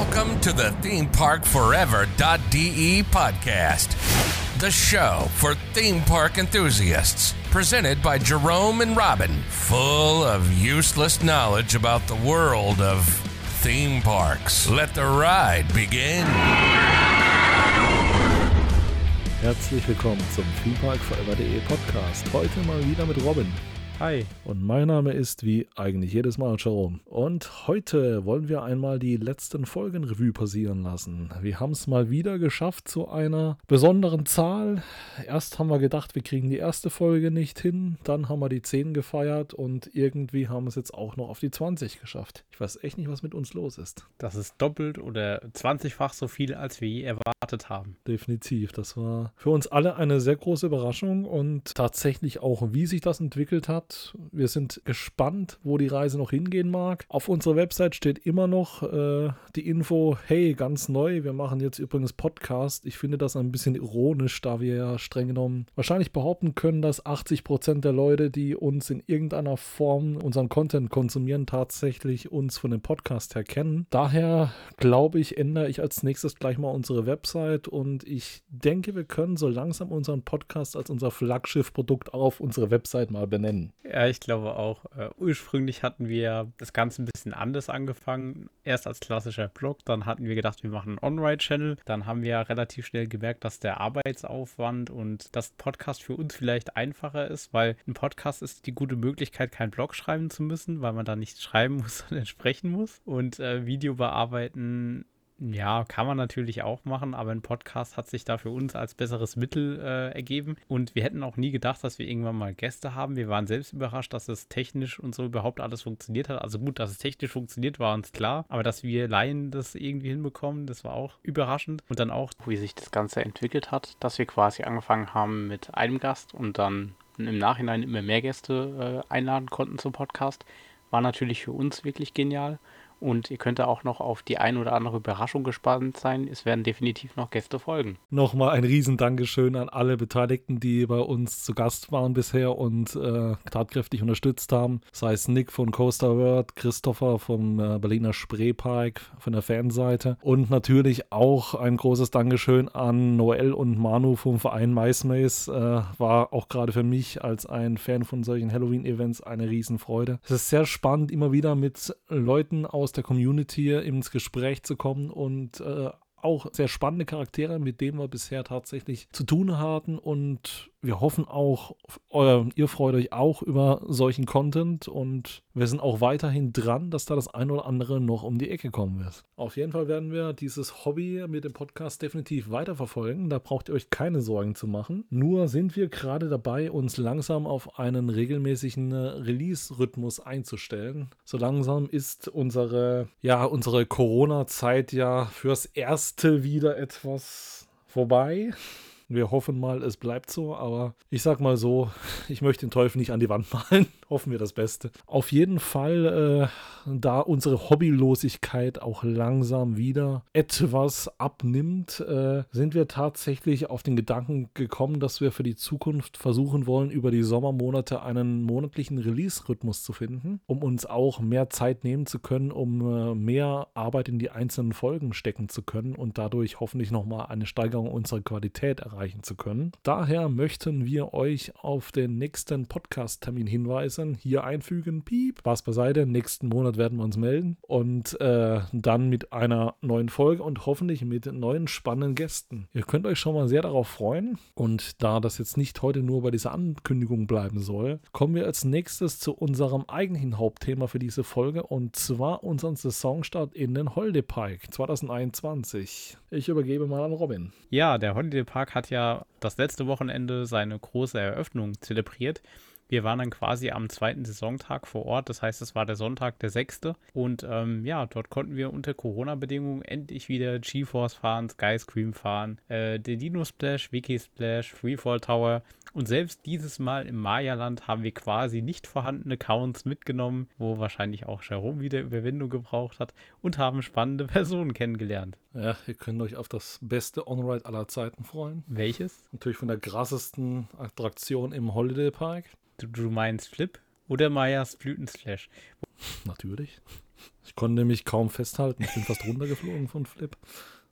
Welcome to the ThemeParkForever.de podcast, the show for theme park enthusiasts. Presented by Jerome and Robin, full of useless knowledge about the world of theme parks. Let the ride begin. Herzlich willkommen zum ThemeParkForever.de Podcast. Heute mal wieder mit Robin. Hi. Und mein Name ist wie eigentlich jedes Mal Jerome. Und heute wollen wir einmal die letzten Folgen Revue passieren lassen. Wir haben es mal wieder geschafft zu einer besonderen Zahl. Erst haben wir gedacht, wir kriegen die erste Folge nicht hin. Dann haben wir die 10 gefeiert und irgendwie haben wir es jetzt auch noch auf die 20 geschafft. Ich weiß echt nicht, was mit uns los ist. Das ist doppelt oder 20-fach so viel, als wir je erwartet haben. Definitiv. Das war für uns alle eine sehr große Überraschung und tatsächlich auch, wie sich das entwickelt hat wir sind gespannt, wo die Reise noch hingehen mag. Auf unserer Website steht immer noch äh, die Info, hey, ganz neu, wir machen jetzt übrigens Podcast. Ich finde das ein bisschen ironisch, da wir ja streng genommen wahrscheinlich behaupten können, dass 80 Prozent der Leute, die uns in irgendeiner Form unseren Content konsumieren, tatsächlich uns von dem Podcast her kennen. Daher glaube ich, ändere ich als nächstes gleich mal unsere Website und ich denke, wir können so langsam unseren Podcast als unser Flaggschiff-Produkt auf unsere Website mal benennen. Ja, ich glaube auch. Äh, ursprünglich hatten wir das Ganze ein bisschen anders angefangen. Erst als klassischer Blog, dann hatten wir gedacht, wir machen einen On-Ride-Channel. Dann haben wir relativ schnell gemerkt, dass der Arbeitsaufwand und das Podcast für uns vielleicht einfacher ist, weil ein Podcast ist die gute Möglichkeit, keinen Blog schreiben zu müssen, weil man da nicht schreiben muss, sondern sprechen muss. Und äh, Video bearbeiten ja, kann man natürlich auch machen, aber ein Podcast hat sich da für uns als besseres Mittel äh, ergeben. Und wir hätten auch nie gedacht, dass wir irgendwann mal Gäste haben. Wir waren selbst überrascht, dass es technisch und so überhaupt alles funktioniert hat. Also gut, dass es technisch funktioniert, war uns klar. Aber dass wir Laien das irgendwie hinbekommen, das war auch überraschend. Und dann auch, wie sich das Ganze entwickelt hat, dass wir quasi angefangen haben mit einem Gast und dann im Nachhinein immer mehr Gäste äh, einladen konnten zum Podcast, war natürlich für uns wirklich genial. Und ihr könnt da auch noch auf die ein oder andere Überraschung gespannt sein. Es werden definitiv noch Gäste folgen. Nochmal ein riesen Dankeschön an alle Beteiligten, die bei uns zu Gast waren bisher und äh, tatkräftig unterstützt haben. Sei es Nick von Coaster World, Christopher vom äh, Berliner Spreepark von der Fanseite und natürlich auch ein großes Dankeschön an Noel und Manu vom Verein MySpace. Äh, war auch gerade für mich als ein Fan von solchen Halloween-Events eine Riesenfreude. Es ist sehr spannend, immer wieder mit Leuten aus aus der Community ins Gespräch zu kommen und äh, auch sehr spannende Charaktere, mit denen wir bisher tatsächlich zu tun hatten und wir hoffen auch, euer, ihr freut euch auch über solchen Content und wir sind auch weiterhin dran, dass da das ein oder andere noch um die Ecke kommen wird. Auf jeden Fall werden wir dieses Hobby mit dem Podcast definitiv weiterverfolgen. Da braucht ihr euch keine Sorgen zu machen. Nur sind wir gerade dabei, uns langsam auf einen regelmäßigen Release-Rhythmus einzustellen. So langsam ist unsere, ja, unsere Corona-Zeit ja fürs Erste wieder etwas vorbei. Wir hoffen mal, es bleibt so, aber ich sag mal so, ich möchte den Teufel nicht an die Wand malen. Hoffen wir das Beste. Auf jeden Fall, äh, da unsere Hobbylosigkeit auch langsam wieder etwas abnimmt, äh, sind wir tatsächlich auf den Gedanken gekommen, dass wir für die Zukunft versuchen wollen, über die Sommermonate einen monatlichen Release-Rhythmus zu finden, um uns auch mehr Zeit nehmen zu können, um äh, mehr Arbeit in die einzelnen Folgen stecken zu können und dadurch hoffentlich nochmal eine Steigerung unserer Qualität erreichen zu können. Daher möchten wir euch auf den nächsten Podcast-Termin hinweisen äußern, hier einfügen, piep, Spaß beiseite, nächsten Monat werden wir uns melden und äh, dann mit einer neuen Folge und hoffentlich mit neuen spannenden Gästen. Ihr könnt euch schon mal sehr darauf freuen und da das jetzt nicht heute nur bei dieser Ankündigung bleiben soll, kommen wir als nächstes zu unserem eigentlichen Hauptthema für diese Folge und zwar unseren Saisonstart in den Holiday Park 2021. Ich übergebe mal an Robin. Ja, der Holiday Park hat ja das letzte Wochenende seine große Eröffnung zelebriert. Wir waren dann quasi am zweiten Saisontag vor Ort, das heißt, es war der Sonntag, der sechste. Und ähm, ja, dort konnten wir unter Corona-Bedingungen endlich wieder GeForce fahren, Skyscream fahren, äh, den Dino Splash, Wiki Splash, Freefall Tower. Und selbst dieses Mal im Maya-Land haben wir quasi nicht vorhandene Accounts mitgenommen, wo wahrscheinlich auch Jerome wieder Überwindung gebraucht hat und haben spannende Personen kennengelernt. Ja, ihr könnt euch auf das beste On-Ride aller Zeiten freuen. Welches? Natürlich von der krassesten Attraktion im Holiday Park. Du, du meinst Flip? Oder Mayas Blütenslash. Natürlich. Ich konnte nämlich kaum festhalten. Ich bin fast runtergeflogen von Flip.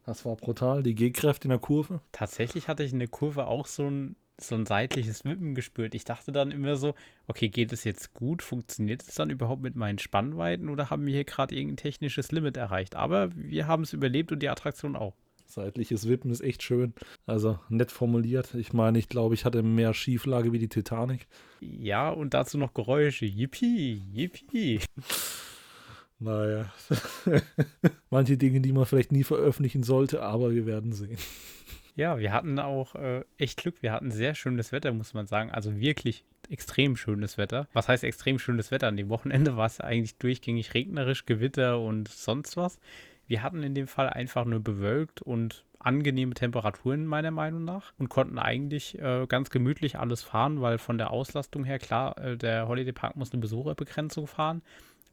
Das war brutal. Die G-Kräfte in der Kurve. Tatsächlich hatte ich in der Kurve auch so ein, so ein seitliches Wippen gespürt. Ich dachte dann immer so, okay, geht es jetzt gut? Funktioniert es dann überhaupt mit meinen Spannweiten oder haben wir hier gerade irgendein technisches Limit erreicht? Aber wir haben es überlebt und die Attraktion auch. Seitliches Wippen ist echt schön. Also nett formuliert. Ich meine, ich glaube, ich hatte mehr Schieflage wie die Titanic. Ja, und dazu noch Geräusche. Yippie, yippie. Naja. Manche Dinge, die man vielleicht nie veröffentlichen sollte, aber wir werden sehen. Ja, wir hatten auch äh, echt Glück. Wir hatten sehr schönes Wetter, muss man sagen. Also wirklich extrem schönes Wetter. Was heißt extrem schönes Wetter? An dem Wochenende war es eigentlich durchgängig regnerisch, Gewitter und sonst was. Wir hatten in dem Fall einfach nur bewölkt und angenehme Temperaturen meiner Meinung nach und konnten eigentlich äh, ganz gemütlich alles fahren, weil von der Auslastung her, klar, äh, der Holiday Park muss eine Besucherbegrenzung fahren,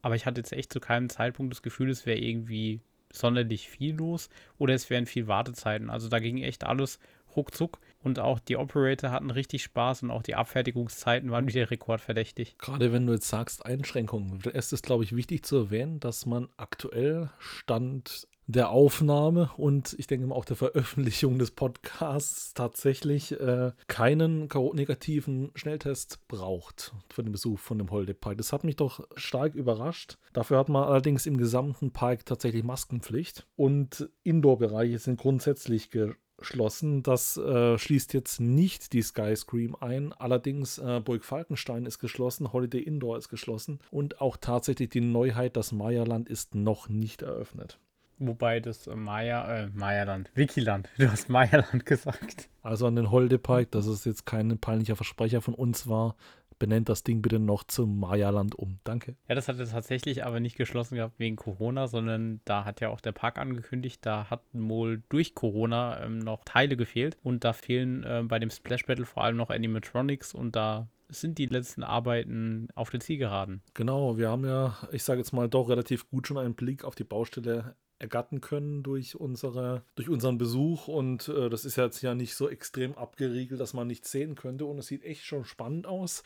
aber ich hatte jetzt echt zu keinem Zeitpunkt das Gefühl, es wäre irgendwie sonderlich viel los oder es wären viel Wartezeiten. Also da ging echt alles ruckzuck und auch die Operator hatten richtig Spaß und auch die Abfertigungszeiten waren wieder rekordverdächtig. Gerade wenn du jetzt sagst Einschränkungen, es ist, glaube ich, wichtig zu erwähnen, dass man aktuell Stand der Aufnahme und ich denke mal auch der Veröffentlichung des Podcasts tatsächlich äh, keinen negativen Schnelltest braucht für den Besuch von dem Holiday Park. Das hat mich doch stark überrascht. Dafür hat man allerdings im gesamten Park tatsächlich Maskenpflicht und Indoor-Bereiche sind grundsätzlich geschlossen. Das äh, schließt jetzt nicht die Skyscream ein. Allerdings äh, Burg Falkenstein ist geschlossen, Holiday Indoor ist geschlossen und auch tatsächlich die Neuheit, das Maya-Land ist noch nicht eröffnet. Wobei das äh, Maya, äh, Mayaland, Wikiland, du hast Mayaland gesagt. Also an den Holdepark, dass es jetzt kein peinlicher Versprecher von uns war, benennt das Ding bitte noch zum Mayaland um. Danke. Ja, das hat es tatsächlich aber nicht geschlossen gehabt wegen Corona, sondern da hat ja auch der Park angekündigt, da hatten wohl durch Corona ähm, noch Teile gefehlt und da fehlen äh, bei dem Splash Battle vor allem noch Animatronics und da sind die letzten Arbeiten auf der Zielgeraden. Genau, wir haben ja, ich sage jetzt mal, doch relativ gut schon einen Blick auf die Baustelle ergattern können durch, unsere, durch unseren Besuch. Und äh, das ist jetzt ja nicht so extrem abgeriegelt, dass man nichts sehen könnte. Und es sieht echt schon spannend aus.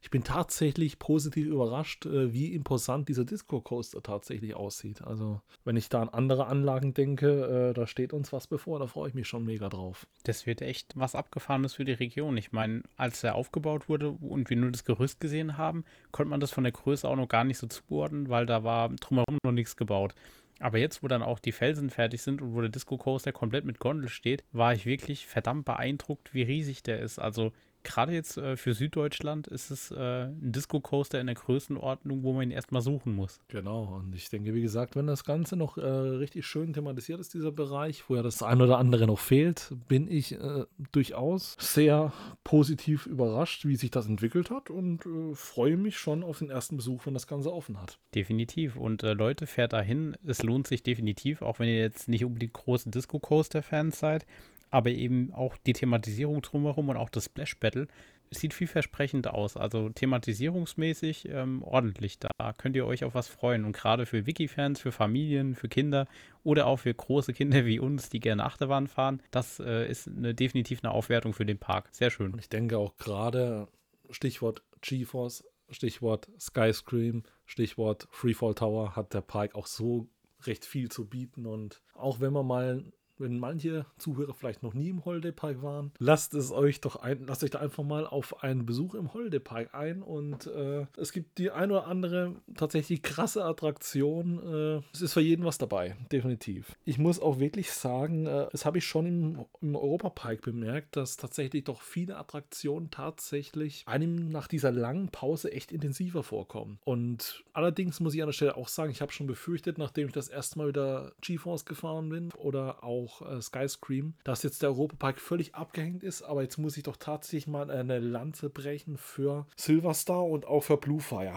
Ich bin tatsächlich positiv überrascht, äh, wie imposant dieser Disco Coaster tatsächlich aussieht. Also, wenn ich da an andere Anlagen denke, äh, da steht uns was bevor, da freue ich mich schon mega drauf. Das wird echt was Abgefahrenes für die Region. Ich meine, als er aufgebaut wurde und wir nur das Gerüst gesehen haben, konnte man das von der Größe auch noch gar nicht so zuordnen, weil da war drumherum noch nichts gebaut. Aber jetzt, wo dann auch die Felsen fertig sind und wo der Disco Coaster komplett mit Gondel steht, war ich wirklich verdammt beeindruckt, wie riesig der ist. Also gerade jetzt äh, für Süddeutschland ist es äh, ein Disco Coaster in der Größenordnung, wo man ihn erstmal suchen muss. Genau, und ich denke, wie gesagt, wenn das Ganze noch äh, richtig schön thematisiert ist, dieser Bereich, wo ja das ein oder andere noch fehlt, bin ich äh, durchaus sehr positiv überrascht, wie sich das entwickelt hat und äh, freue mich schon auf den ersten Besuch, wenn das Ganze offen hat. Definitiv. Und äh, Leute, fährt dahin. Es lohnt sich definitiv, auch wenn ihr jetzt nicht unbedingt große Disco Coaster-Fans seid aber eben auch die Thematisierung drumherum und auch das Splash Battle sieht vielversprechend aus. Also thematisierungsmäßig ähm, ordentlich. Da könnt ihr euch auf was freuen. Und gerade für Wiki-Fans, für Familien, für Kinder oder auch für große Kinder wie uns, die gerne Achterbahn fahren, das äh, ist eine, definitiv eine Aufwertung für den Park. Sehr schön. Ich denke auch gerade Stichwort GeForce, Stichwort Skyscream, Stichwort Freefall Tower hat der Park auch so recht viel zu bieten. Und auch wenn man mal wenn manche Zuhörer vielleicht noch nie im Holiday Park waren, lasst es euch doch ein, lasst euch da einfach mal auf einen Besuch im Holiday Park ein und äh, es gibt die ein oder andere tatsächlich krasse Attraktion. Äh, es ist für jeden was dabei, definitiv. Ich muss auch wirklich sagen, äh, das habe ich schon im, im Europa Park bemerkt, dass tatsächlich doch viele Attraktionen tatsächlich einem nach dieser langen Pause echt intensiver vorkommen. Und allerdings muss ich an der Stelle auch sagen, ich habe schon befürchtet, nachdem ich das erste Mal wieder GeForce gefahren bin oder auch auch äh, Skyscream, dass jetzt der Europapark völlig abgehängt ist, aber jetzt muss ich doch tatsächlich mal eine Lanze brechen für Silverstar und auch für Bluefire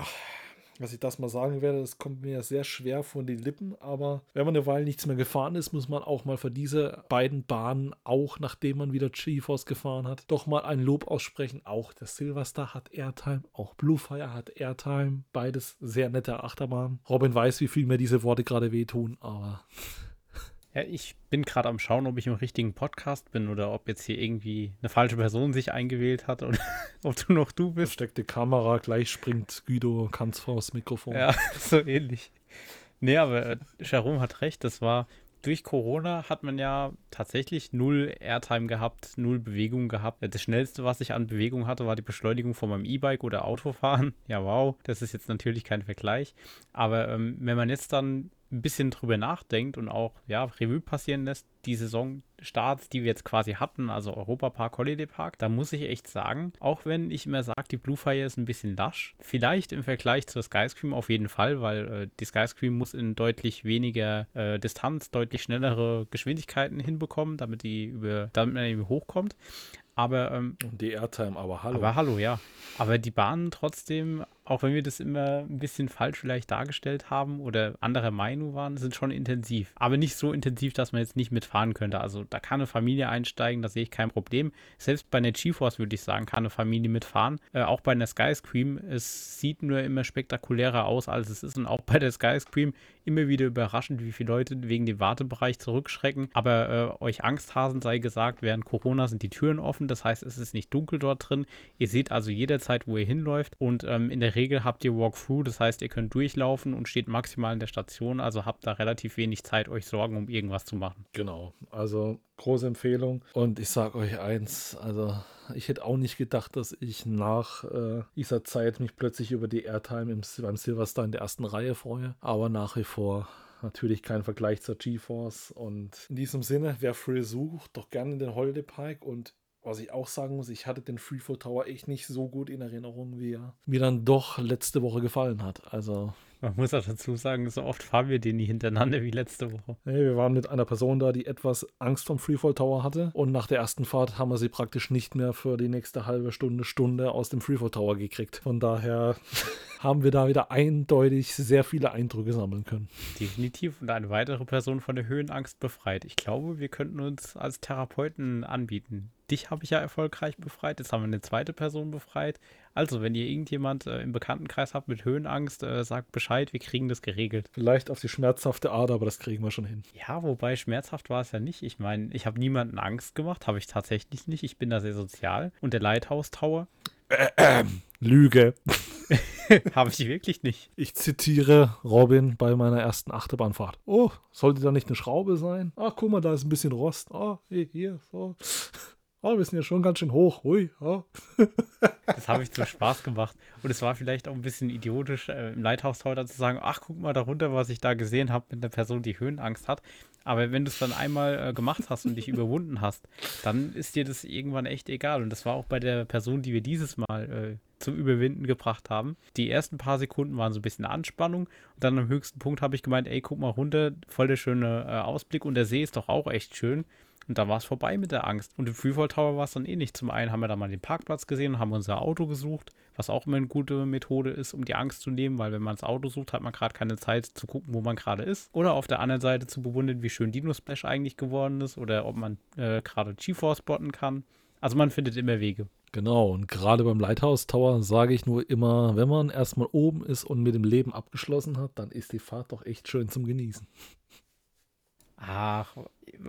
dass ich das mal sagen werde, das kommt mir sehr schwer von den Lippen, aber wenn man eine Weile nichts mehr gefahren ist, muss man auch mal für diese beiden Bahnen, auch nachdem man wieder GeForce gefahren hat, doch mal ein Lob aussprechen. Auch der Silverstar hat Airtime, auch Bluefire hat Airtime, beides sehr nette Achterbahnen. Robin weiß, wie viel mir diese Worte gerade wehtun, aber ja, ich bin gerade am Schauen, ob ich im richtigen Podcast bin oder ob jetzt hier irgendwie eine falsche Person sich eingewählt hat. Und ob du noch du bist. Versteckte Kamera, gleich springt Guido ganz vors Mikrofon. Ja, so ähnlich. Nee, aber äh, Jerome hat recht, das war durch Corona hat man ja tatsächlich null Airtime gehabt, null Bewegung gehabt. Das schnellste, was ich an Bewegung hatte, war die Beschleunigung von meinem E-Bike oder Autofahren. Ja, wow, das ist jetzt natürlich kein Vergleich. Aber ähm, wenn man jetzt dann ein bisschen drüber nachdenkt und auch ja, Revue passieren lässt, die Saisonstarts, die wir jetzt quasi hatten, also Europapark, Holiday Park, da muss ich echt sagen, auch wenn ich immer sage, die Blue Fire ist ein bisschen lasch, vielleicht im Vergleich zur Skyscream auf jeden Fall, weil äh, die Skyscream muss in deutlich weniger äh, Distanz, deutlich schnellere Geschwindigkeiten hinbekommen, damit die über, damit man irgendwie hochkommt. Aber ähm, die Airtime, aber hallo. Aber hallo, ja. Aber die Bahnen trotzdem auch wenn wir das immer ein bisschen falsch vielleicht dargestellt haben oder anderer Meinung waren, sind schon intensiv. Aber nicht so intensiv, dass man jetzt nicht mitfahren könnte. Also da kann eine Familie einsteigen, da sehe ich kein Problem. Selbst bei einer GeForce würde ich sagen, kann eine Familie mitfahren. Äh, auch bei einer Skyscream, es sieht nur immer spektakulärer aus, als es ist. Und auch bei der Skyscream immer wieder überraschend, wie viele Leute wegen dem Wartebereich zurückschrecken. Aber äh, euch Angsthasen sei gesagt, während Corona sind die Türen offen. Das heißt, es ist nicht dunkel dort drin. Ihr seht also jederzeit, wo ihr hinläuft. Und ähm, in der Regel habt ihr Walkthrough, das heißt, ihr könnt durchlaufen und steht maximal in der Station, also habt da relativ wenig Zeit, euch Sorgen um irgendwas zu machen. Genau, also große Empfehlung. Und ich sage euch eins, also ich hätte auch nicht gedacht, dass ich nach äh, dieser Zeit mich plötzlich über die Airtime im, beim Silverstar in der ersten Reihe freue, aber nach wie vor natürlich kein Vergleich zur GeForce. Und in diesem Sinne, wer Free sucht, doch gerne in den Holiday Park und was ich auch sagen muss, ich hatte den Freefall Tower echt nicht so gut in Erinnerung, wie er mir dann doch letzte Woche gefallen hat. Also man muss auch dazu sagen, so oft fahren wir den nie hintereinander wie letzte Woche. Nee, wir waren mit einer Person da, die etwas Angst vom Freefall Tower hatte. Und nach der ersten Fahrt haben wir sie praktisch nicht mehr für die nächste halbe Stunde, Stunde aus dem Freefall Tower gekriegt. Von daher haben wir da wieder eindeutig sehr viele Eindrücke sammeln können. Definitiv. Und eine weitere Person von der Höhenangst befreit. Ich glaube, wir könnten uns als Therapeuten anbieten. Dich habe ich ja erfolgreich befreit. Jetzt haben wir eine zweite Person befreit. Also, wenn ihr irgendjemand äh, im Bekanntenkreis habt mit Höhenangst, äh, sagt Bescheid, wir kriegen das geregelt. Vielleicht auf die schmerzhafte Art, aber das kriegen wir schon hin. Ja, wobei schmerzhaft war es ja nicht. Ich meine, ich habe niemanden Angst gemacht, habe ich tatsächlich nicht. Ich bin da sehr sozial. Und der Lighthouse Tower? Äh, äh, Lüge. habe ich wirklich nicht. Ich zitiere Robin bei meiner ersten Achterbahnfahrt. Oh, sollte da nicht eine Schraube sein? Ach, guck mal, da ist ein bisschen Rost. Ah, oh, hier, so oh, wir sind ja schon ganz schön hoch. Ui, oh. das habe ich zum Spaß gemacht. Und es war vielleicht auch ein bisschen idiotisch, äh, im Lighthouse heute zu sagen, ach, guck mal darunter, was ich da gesehen habe mit einer Person, die Höhenangst hat. Aber wenn du es dann einmal äh, gemacht hast und dich überwunden hast, dann ist dir das irgendwann echt egal. Und das war auch bei der Person, die wir dieses Mal äh, zum Überwinden gebracht haben. Die ersten paar Sekunden waren so ein bisschen Anspannung. Und dann am höchsten Punkt habe ich gemeint, ey, guck mal runter, voll der schöne äh, Ausblick. Und der See ist doch auch echt schön. Und da war es vorbei mit der Angst. Und im Freefall Tower war es dann ähnlich. Zum einen haben wir da mal den Parkplatz gesehen und haben unser Auto gesucht, was auch immer eine gute Methode ist, um die Angst zu nehmen, weil wenn man das Auto sucht, hat man gerade keine Zeit zu gucken, wo man gerade ist. Oder auf der anderen Seite zu bewundern, wie schön Dino Splash eigentlich geworden ist oder ob man äh, gerade GeForce spotten kann. Also man findet immer Wege. Genau, und gerade beim Lighthouse Tower sage ich nur immer, wenn man erstmal oben ist und mit dem Leben abgeschlossen hat, dann ist die Fahrt doch echt schön zum Genießen. Ach,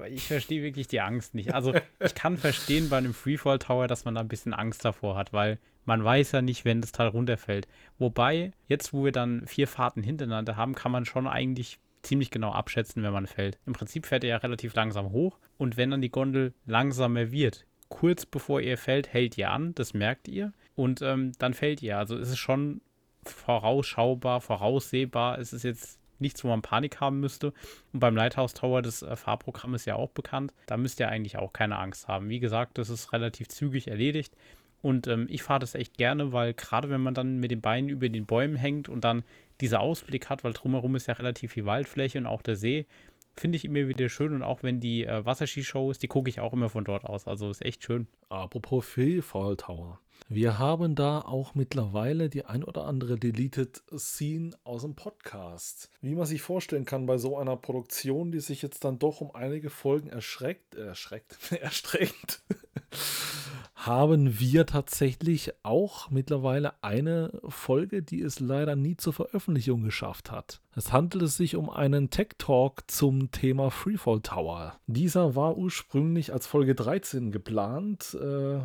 ich verstehe wirklich die Angst nicht. Also ich kann verstehen bei einem Freefall Tower, dass man da ein bisschen Angst davor hat, weil man weiß ja nicht, wenn das Teil runterfällt. Wobei, jetzt wo wir dann vier Fahrten hintereinander haben, kann man schon eigentlich ziemlich genau abschätzen, wenn man fällt. Im Prinzip fährt er ja relativ langsam hoch und wenn dann die Gondel langsamer wird, kurz bevor ihr fällt, hält ihr an, das merkt ihr und ähm, dann fällt ihr. Also es ist schon vorausschaubar, voraussehbar. Es ist jetzt nichts, wo man Panik haben müsste. Und beim Lighthouse Tower, das äh, Fahrprogramm ist ja auch bekannt. Da müsst ihr eigentlich auch keine Angst haben. Wie gesagt, das ist relativ zügig erledigt. Und ähm, ich fahre das echt gerne, weil gerade wenn man dann mit den Beinen über den Bäumen hängt und dann dieser Ausblick hat, weil drumherum ist ja relativ viel Waldfläche und auch der See, finde ich immer wieder schön. Und auch wenn die äh, Wasserskishow ist, die gucke ich auch immer von dort aus. Also ist echt schön. Apropos Freefall Tower. Wir haben da auch mittlerweile die ein oder andere Deleted Scene aus dem Podcast. Wie man sich vorstellen kann bei so einer Produktion, die sich jetzt dann doch um einige Folgen erschreckt, äh, erschreckt, erstreckt, haben wir tatsächlich auch mittlerweile eine Folge, die es leider nie zur Veröffentlichung geschafft hat. Es handelt sich um einen Tech Talk zum Thema Freefall Tower. Dieser war ursprünglich als Folge 13 geplant. Äh,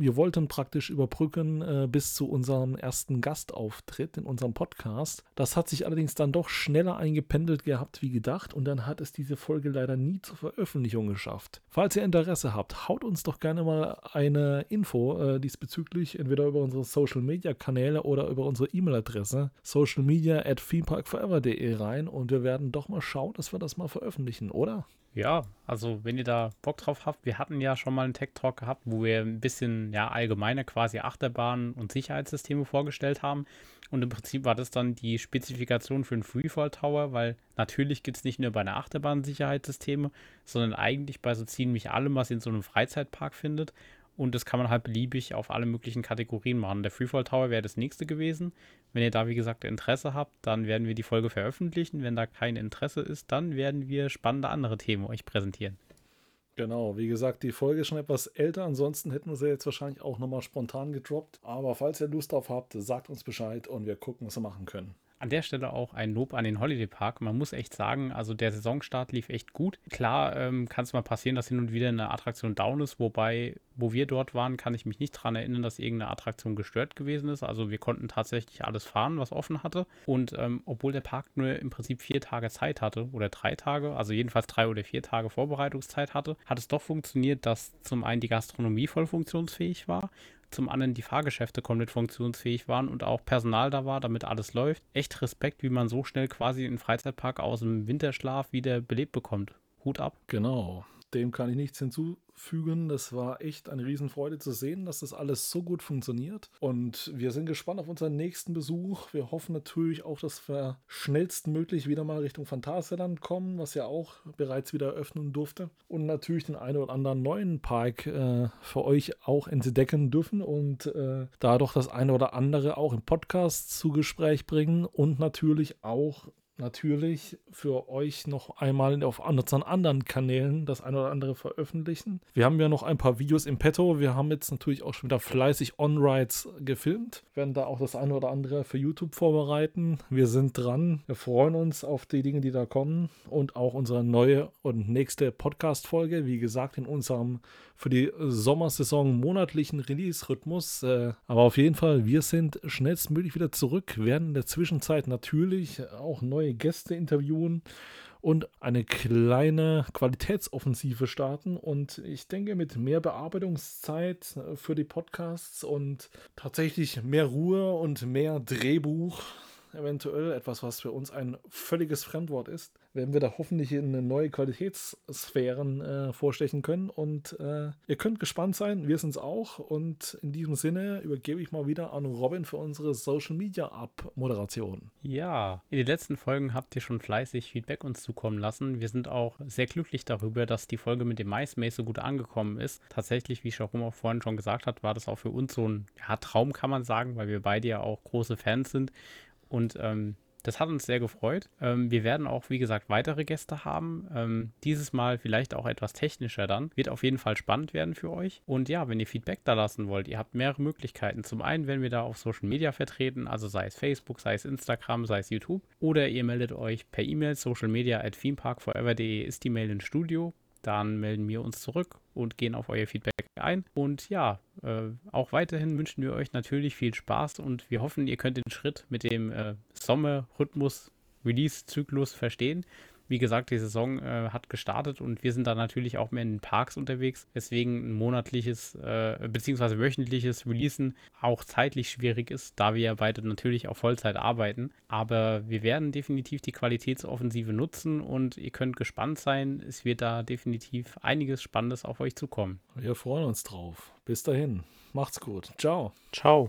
wir wollten praktisch überbrücken äh, bis zu unserem ersten Gastauftritt in unserem Podcast. Das hat sich allerdings dann doch schneller eingependelt gehabt wie gedacht und dann hat es diese Folge leider nie zur Veröffentlichung geschafft. Falls ihr Interesse habt, haut uns doch gerne mal eine Info äh, diesbezüglich, entweder über unsere Social Media Kanäle oder über unsere E-Mail-Adresse socialmedia at themeparkforever.de rein und wir werden doch mal schauen, dass wir das mal veröffentlichen, oder? Ja, also wenn ihr da Bock drauf habt, wir hatten ja schon mal einen Tech Talk gehabt, wo wir ein bisschen ja allgemeine quasi Achterbahnen und Sicherheitssysteme vorgestellt haben. Und im Prinzip war das dann die Spezifikation für einen Freefall Tower, weil natürlich gibt es nicht nur bei einer Achterbahn Sicherheitssysteme, sondern eigentlich bei so ziemlich allem, was ihr in so einem Freizeitpark findet. Und das kann man halt beliebig auf alle möglichen Kategorien machen. Der Freefall Tower wäre das nächste gewesen. Wenn ihr da, wie gesagt, Interesse habt, dann werden wir die Folge veröffentlichen. Wenn da kein Interesse ist, dann werden wir spannende andere Themen euch präsentieren. Genau, wie gesagt, die Folge ist schon etwas älter, ansonsten hätten wir sie jetzt wahrscheinlich auch nochmal spontan gedroppt. Aber falls ihr Lust drauf habt, sagt uns Bescheid und wir gucken, was wir machen können. An der Stelle auch ein Lob an den Holiday Park. Man muss echt sagen, also der Saisonstart lief echt gut. Klar ähm, kann es mal passieren, dass hin und wieder eine Attraktion down ist, wobei, wo wir dort waren, kann ich mich nicht daran erinnern, dass irgendeine Attraktion gestört gewesen ist. Also wir konnten tatsächlich alles fahren, was offen hatte. Und ähm, obwohl der Park nur im Prinzip vier Tage Zeit hatte oder drei Tage, also jedenfalls drei oder vier Tage Vorbereitungszeit hatte, hat es doch funktioniert, dass zum einen die Gastronomie voll funktionsfähig war zum anderen die Fahrgeschäfte komplett funktionsfähig waren und auch Personal da war, damit alles läuft. Echt Respekt, wie man so schnell quasi einen Freizeitpark aus dem Winterschlaf wieder belebt bekommt. Hut ab. Genau. Dem kann ich nichts hinzu, fügen. Das war echt eine Riesenfreude zu sehen, dass das alles so gut funktioniert. Und wir sind gespannt auf unseren nächsten Besuch. Wir hoffen natürlich auch, dass wir schnellstmöglich wieder mal Richtung Phantasialand kommen, was ja auch bereits wieder eröffnen durfte. Und natürlich den einen oder anderen neuen Park äh, für euch auch entdecken dürfen und äh, da doch das eine oder andere auch im Podcast zu Gespräch bringen und natürlich auch natürlich für euch noch einmal auf unseren anderen Kanälen das eine oder andere veröffentlichen. Wir haben ja noch ein paar Videos im Petto. Wir haben jetzt natürlich auch schon wieder fleißig On-Rides gefilmt. Wir werden da auch das eine oder andere für YouTube vorbereiten. Wir sind dran. Wir freuen uns auf die Dinge, die da kommen und auch unsere neue und nächste Podcast-Folge. Wie gesagt, in unserem für die Sommersaison monatlichen Release-Rhythmus. Äh, aber auf jeden Fall, wir sind schnellstmöglich wieder zurück, werden in der Zwischenzeit natürlich auch neue Gäste interviewen und eine kleine Qualitätsoffensive starten. Und ich denke, mit mehr Bearbeitungszeit für die Podcasts und tatsächlich mehr Ruhe und mehr Drehbuch, eventuell etwas, was für uns ein völliges Fremdwort ist, werden wir da hoffentlich in neue Qualitätssphären äh, vorstechen können. Und äh, ihr könnt gespannt sein, wir sind es auch. Und in diesem Sinne übergebe ich mal wieder an Robin für unsere Social Media Up-Moderation. Ja, in den letzten Folgen habt ihr schon fleißig Feedback uns zukommen lassen. Wir sind auch sehr glücklich darüber, dass die Folge mit dem MySpace so gut angekommen ist. Tatsächlich, wie Sharum auch vorhin schon gesagt hat, war das auch für uns so ein ja, Traum, kann man sagen, weil wir beide ja auch große Fans sind. Und ähm, das hat uns sehr gefreut. Ähm, wir werden auch, wie gesagt, weitere Gäste haben. Ähm, dieses Mal vielleicht auch etwas technischer dann. Wird auf jeden Fall spannend werden für euch. Und ja, wenn ihr Feedback da lassen wollt, ihr habt mehrere Möglichkeiten. Zum einen werden wir da auf Social Media vertreten, also sei es Facebook, sei es Instagram, sei es YouTube. Oder ihr meldet euch per E-Mail, Social Media at themeparkforever.de ist die Mail ins Studio dann melden wir uns zurück und gehen auf euer Feedback ein. Und ja, äh, auch weiterhin wünschen wir euch natürlich viel Spaß und wir hoffen, ihr könnt den Schritt mit dem äh, Sommer-Rhythmus-Release-Zyklus verstehen. Wie gesagt, die Saison äh, hat gestartet und wir sind da natürlich auch mehr in den Parks unterwegs. Deswegen ein monatliches äh, bzw. wöchentliches Releasen auch zeitlich schwierig ist, da wir ja beide natürlich auf Vollzeit arbeiten. Aber wir werden definitiv die Qualitätsoffensive nutzen und ihr könnt gespannt sein. Es wird da definitiv einiges Spannendes auf euch zukommen. Wir freuen uns drauf. Bis dahin. Macht's gut. Ciao. Ciao.